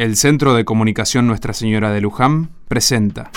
El Centro de Comunicación Nuestra Señora de Luján presenta.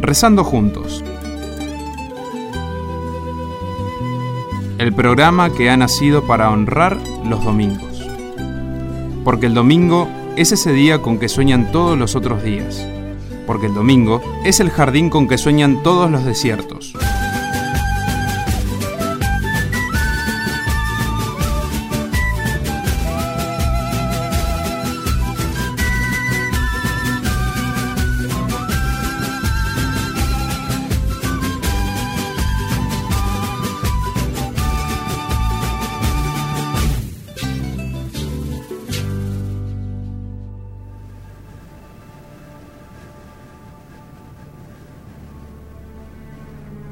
Rezando juntos. El programa que ha nacido para honrar los domingos. Porque el domingo es ese día con que sueñan todos los otros días. Porque el domingo es el jardín con que sueñan todos los desiertos.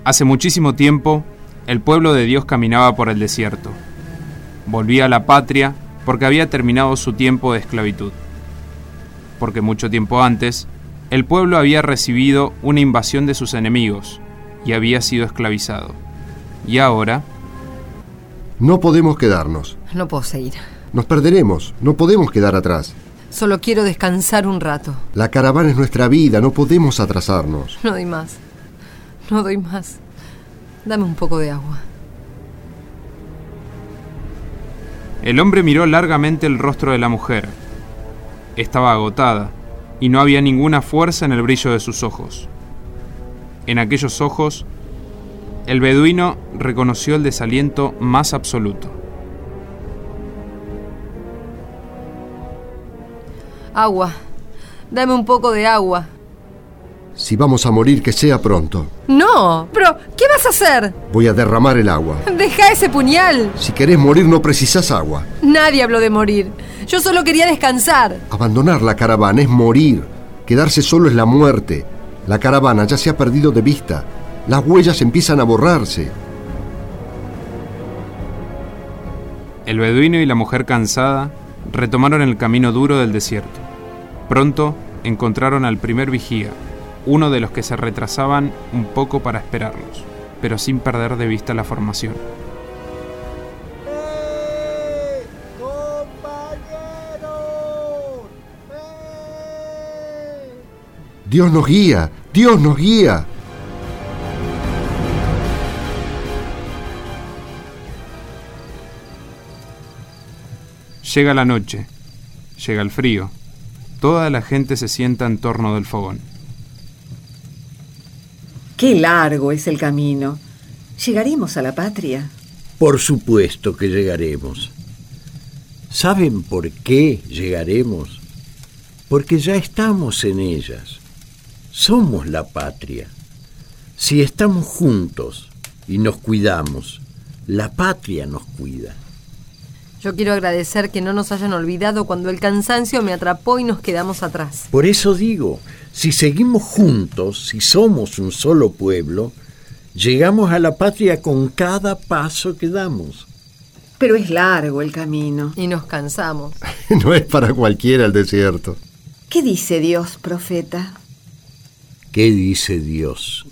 Hace muchísimo tiempo, el pueblo de Dios caminaba por el desierto. Volvía a la patria porque había terminado su tiempo de esclavitud. Porque mucho tiempo antes, el pueblo había recibido una invasión de sus enemigos y había sido esclavizado. Y ahora... No podemos quedarnos. No puedo seguir. Nos perderemos. No podemos quedar atrás. Solo quiero descansar un rato. La caravana es nuestra vida. No podemos atrasarnos. No doy más. No doy más. Dame un poco de agua. El hombre miró largamente el rostro de la mujer. Estaba agotada y no había ninguna fuerza en el brillo de sus ojos. En aquellos ojos, el beduino reconoció el desaliento más absoluto. Agua. Dame un poco de agua. Si vamos a morir, que sea pronto. No, pero ¿qué vas a hacer? Voy a derramar el agua. Deja ese puñal. Si querés morir, no precisas agua. Nadie habló de morir. Yo solo quería descansar. Abandonar la caravana es morir. Quedarse solo es la muerte. La caravana ya se ha perdido de vista. Las huellas empiezan a borrarse. El beduino y la mujer cansada retomaron el camino duro del desierto. Pronto encontraron al primer vigía, uno de los que se retrasaban un poco para esperarlos, pero sin perder de vista la formación. Dios nos guía, Dios nos guía. Llega la noche, llega el frío, toda la gente se sienta en torno del fogón. Qué largo es el camino. ¿Llegaremos a la patria? Por supuesto que llegaremos. ¿Saben por qué llegaremos? Porque ya estamos en ellas. Somos la patria. Si estamos juntos y nos cuidamos, la patria nos cuida. Yo quiero agradecer que no nos hayan olvidado cuando el cansancio me atrapó y nos quedamos atrás. Por eso digo, si seguimos juntos, si somos un solo pueblo, llegamos a la patria con cada paso que damos. Pero es largo el camino. Y nos cansamos. no es para cualquiera el desierto. ¿Qué dice Dios, profeta? ¿Qué dice Dios?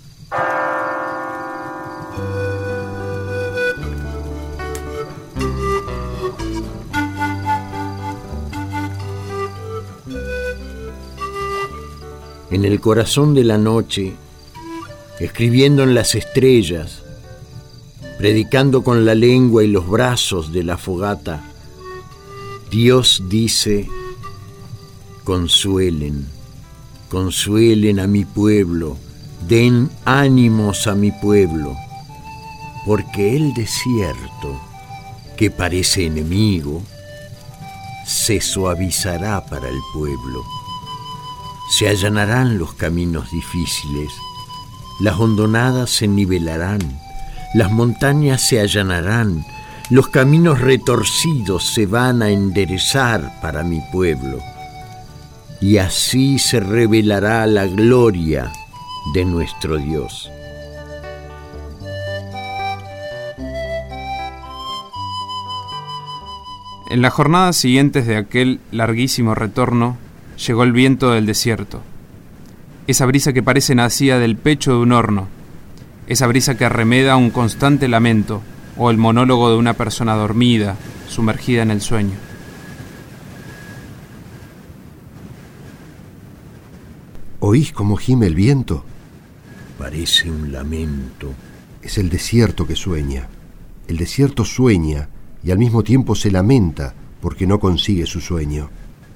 En el corazón de la noche, escribiendo en las estrellas, predicando con la lengua y los brazos de la fogata, Dios dice, consuelen, consuelen a mi pueblo, den ánimos a mi pueblo, porque el desierto, que parece enemigo, se suavizará para el pueblo se allanarán los caminos difíciles, las hondonadas se nivelarán, las montañas se allanarán, los caminos retorcidos se van a enderezar para mi pueblo. Y así se revelará la gloria de nuestro Dios. En las jornadas siguientes de aquel larguísimo retorno, llegó el viento del desierto. Esa brisa que parece nacida del pecho de un horno. Esa brisa que arremeda un constante lamento, o el monólogo de una persona dormida, sumergida en el sueño. ¿Oís cómo gime el viento? Parece un lamento. Es el desierto que sueña. El desierto sueña y al mismo tiempo se lamenta porque no consigue su sueño.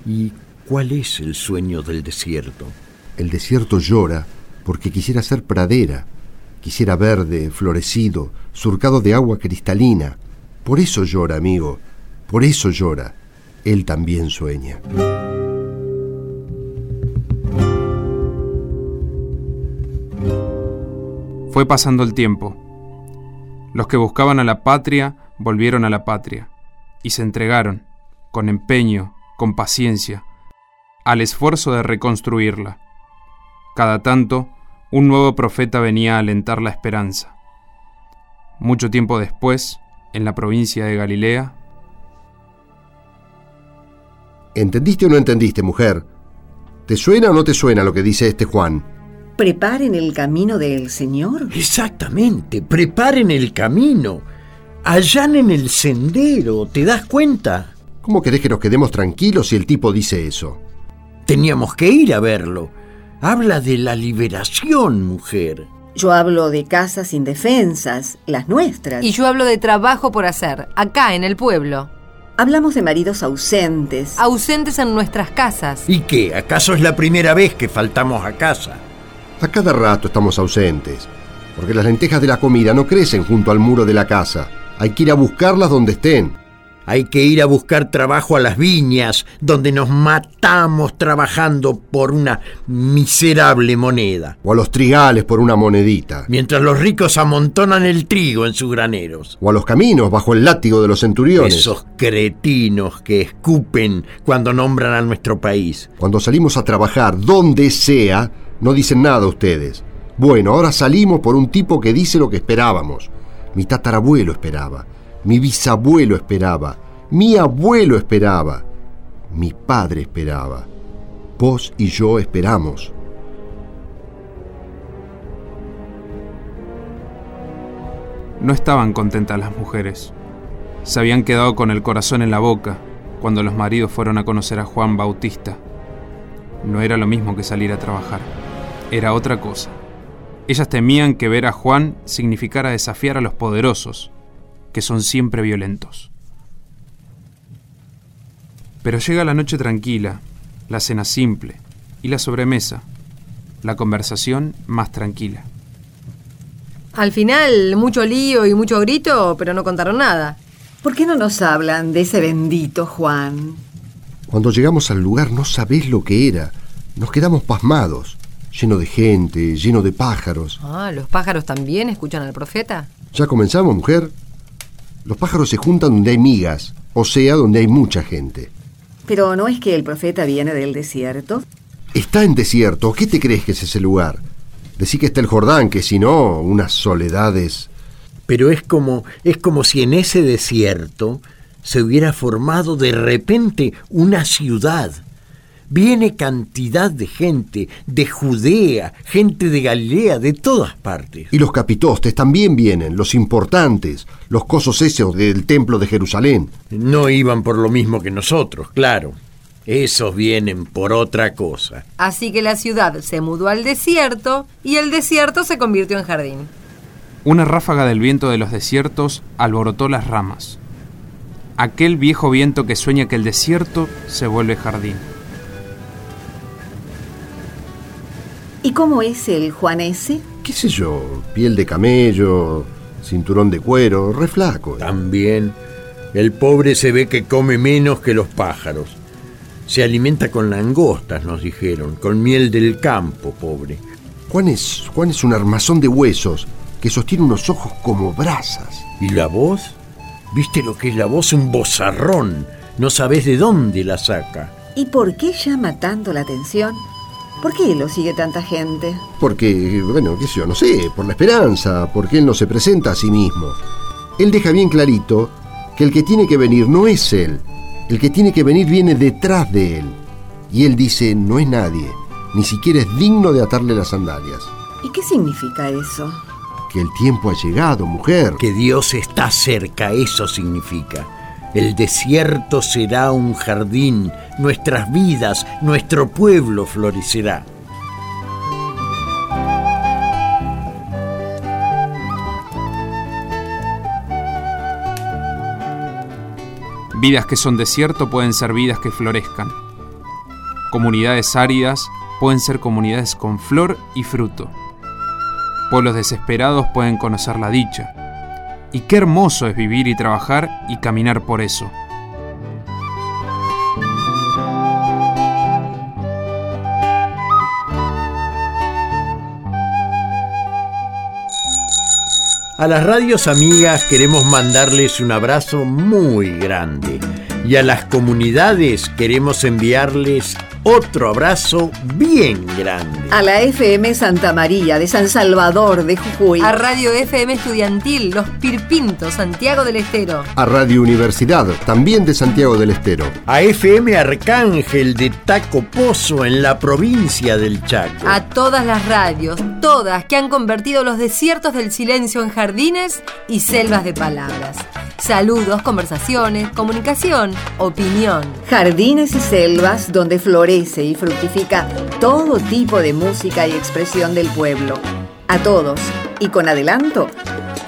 ¿Y cuál es el sueño del desierto? El desierto llora porque quisiera ser pradera, quisiera verde, florecido, surcado de agua cristalina. Por eso llora, amigo, por eso llora. Él también sueña. Fue pasando el tiempo. Los que buscaban a la patria volvieron a la patria y se entregaron, con empeño, con paciencia, al esfuerzo de reconstruirla. Cada tanto, un nuevo profeta venía a alentar la esperanza. Mucho tiempo después, en la provincia de Galilea, ¿Entendiste o no entendiste, mujer? ¿Te suena o no te suena lo que dice este Juan? ¿Preparen el camino del Señor? Exactamente, preparen el camino. Allanen el sendero, ¿te das cuenta? ¿Cómo querés que nos quedemos tranquilos si el tipo dice eso? Teníamos que ir a verlo. Habla de la liberación, mujer. Yo hablo de casas indefensas, las nuestras. Y yo hablo de trabajo por hacer, acá en el pueblo. Hablamos de maridos ausentes. Ausentes en nuestras casas. ¿Y qué? ¿Acaso es la primera vez que faltamos a casa? A cada rato estamos ausentes, porque las lentejas de la comida no crecen junto al muro de la casa. Hay que ir a buscarlas donde estén. Hay que ir a buscar trabajo a las viñas, donde nos matamos trabajando por una miserable moneda, O a los trigales por una monedita. mientras los ricos amontonan el trigo en sus graneros. O a los caminos bajo el látigo de los centuriones. Esos cretinos que escupen cuando nombran a nuestro país. Cuando salimos a trabajar, donde sea, no dicen nada ustedes. Bueno, ahora salimos por un tipo que dice lo que esperábamos. Mi tatarabuelo esperaba, mi bisabuelo esperaba, mi abuelo esperaba, mi padre esperaba. Vos y yo esperamos. no estaban contentas las mujeres. Se habían quedado con el corazón en la boca cuando los maridos fueron a conocer a Juan Bautista. No era lo mismo que salir a trabajar, era otra cosa. Ellas temían que ver a Juan significara desafiar a los poderosos, que son siempre violentos. Pero llega la noche tranquila, la cena simple y la sobremesa, la conversación más tranquila. Al final, mucho lío y mucho grito, pero no contaron nada. ¿Por qué no nos hablan de ese bendito Juan? Cuando llegamos al lugar no sabés lo que era. Nos quedamos pasmados, lleno de gente, lleno de pájaros. Ah, ¿los pájaros también escuchan al profeta? ¿Ya comenzamos, mujer? Los pájaros se juntan donde hay migas, o sea, donde hay mucha gente. Pero ¿no es que el profeta viene del desierto? Está en desierto, ¿qué te crees que es ese lugar? Decí que está el Jordán, que si no, unas soledades. Pero es como, es como si en ese desierto se hubiera formado de repente una ciudad. Viene cantidad de gente, de Judea, gente de Galilea, de todas partes. Y los capitostes también vienen, los importantes, los cosos esos del templo de Jerusalén. No iban por lo mismo que nosotros, claro. Esos vienen por otra cosa. Así que la ciudad se mudó al desierto y el desierto se convirtió en jardín. Una ráfaga del viento de los desiertos alborotó las ramas. Aquel viejo viento que sueña que el desierto se vuelve jardín. ¿Y cómo es el Juan ese? ¿Qué sé yo? Piel de camello, cinturón de cuero, re flaco. También, el pobre se ve que come menos que los pájaros. Se alimenta con langostas, nos dijeron, con miel del campo, pobre. Juan es, Juan es un armazón de huesos que sostiene unos ojos como brasas. ¿Y la voz? ¿Viste lo que es la voz? Un bozarrón. No sabes de dónde la saca. ¿Y por qué llama tanto la atención? ¿Por qué lo sigue tanta gente? Porque, bueno, qué sé yo, no sé, por la esperanza, porque él no se presenta a sí mismo. Él deja bien clarito que el que tiene que venir no es él, el que tiene que venir viene detrás de él. Y él dice, no es nadie, ni siquiera es digno de atarle las sandalias. ¿Y qué significa eso? Que el tiempo ha llegado, mujer. Que Dios está cerca, eso significa. El desierto será un jardín, nuestras vidas, nuestro pueblo florecerá. Vidas que son desierto pueden ser vidas que florezcan. Comunidades áridas pueden ser comunidades con flor y fruto. Pueblos desesperados pueden conocer la dicha. Y qué hermoso es vivir y trabajar y caminar por eso. A las radios amigas queremos mandarles un abrazo muy grande y a las comunidades queremos enviarles otro abrazo bien grande. A la FM Santa María de San Salvador de Jujuy. A Radio FM Estudiantil Los Pirpintos, Santiago del Estero. A Radio Universidad, también de Santiago del Estero. A FM Arcángel de Taco Pozo en la provincia del Chaco. A todas las radios, todas que han convertido los desiertos del silencio en jardines y selvas de palabras. Saludos, conversaciones, comunicación, opinión. Jardines y selvas donde florece y fructifica todo tipo de música y expresión del pueblo. A todos, y con adelanto,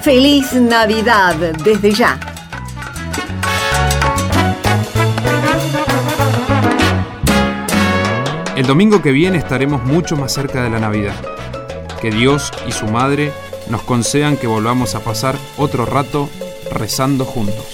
feliz Navidad desde ya. El domingo que viene estaremos mucho más cerca de la Navidad. Que Dios y su Madre nos concedan que volvamos a pasar otro rato rezando juntos.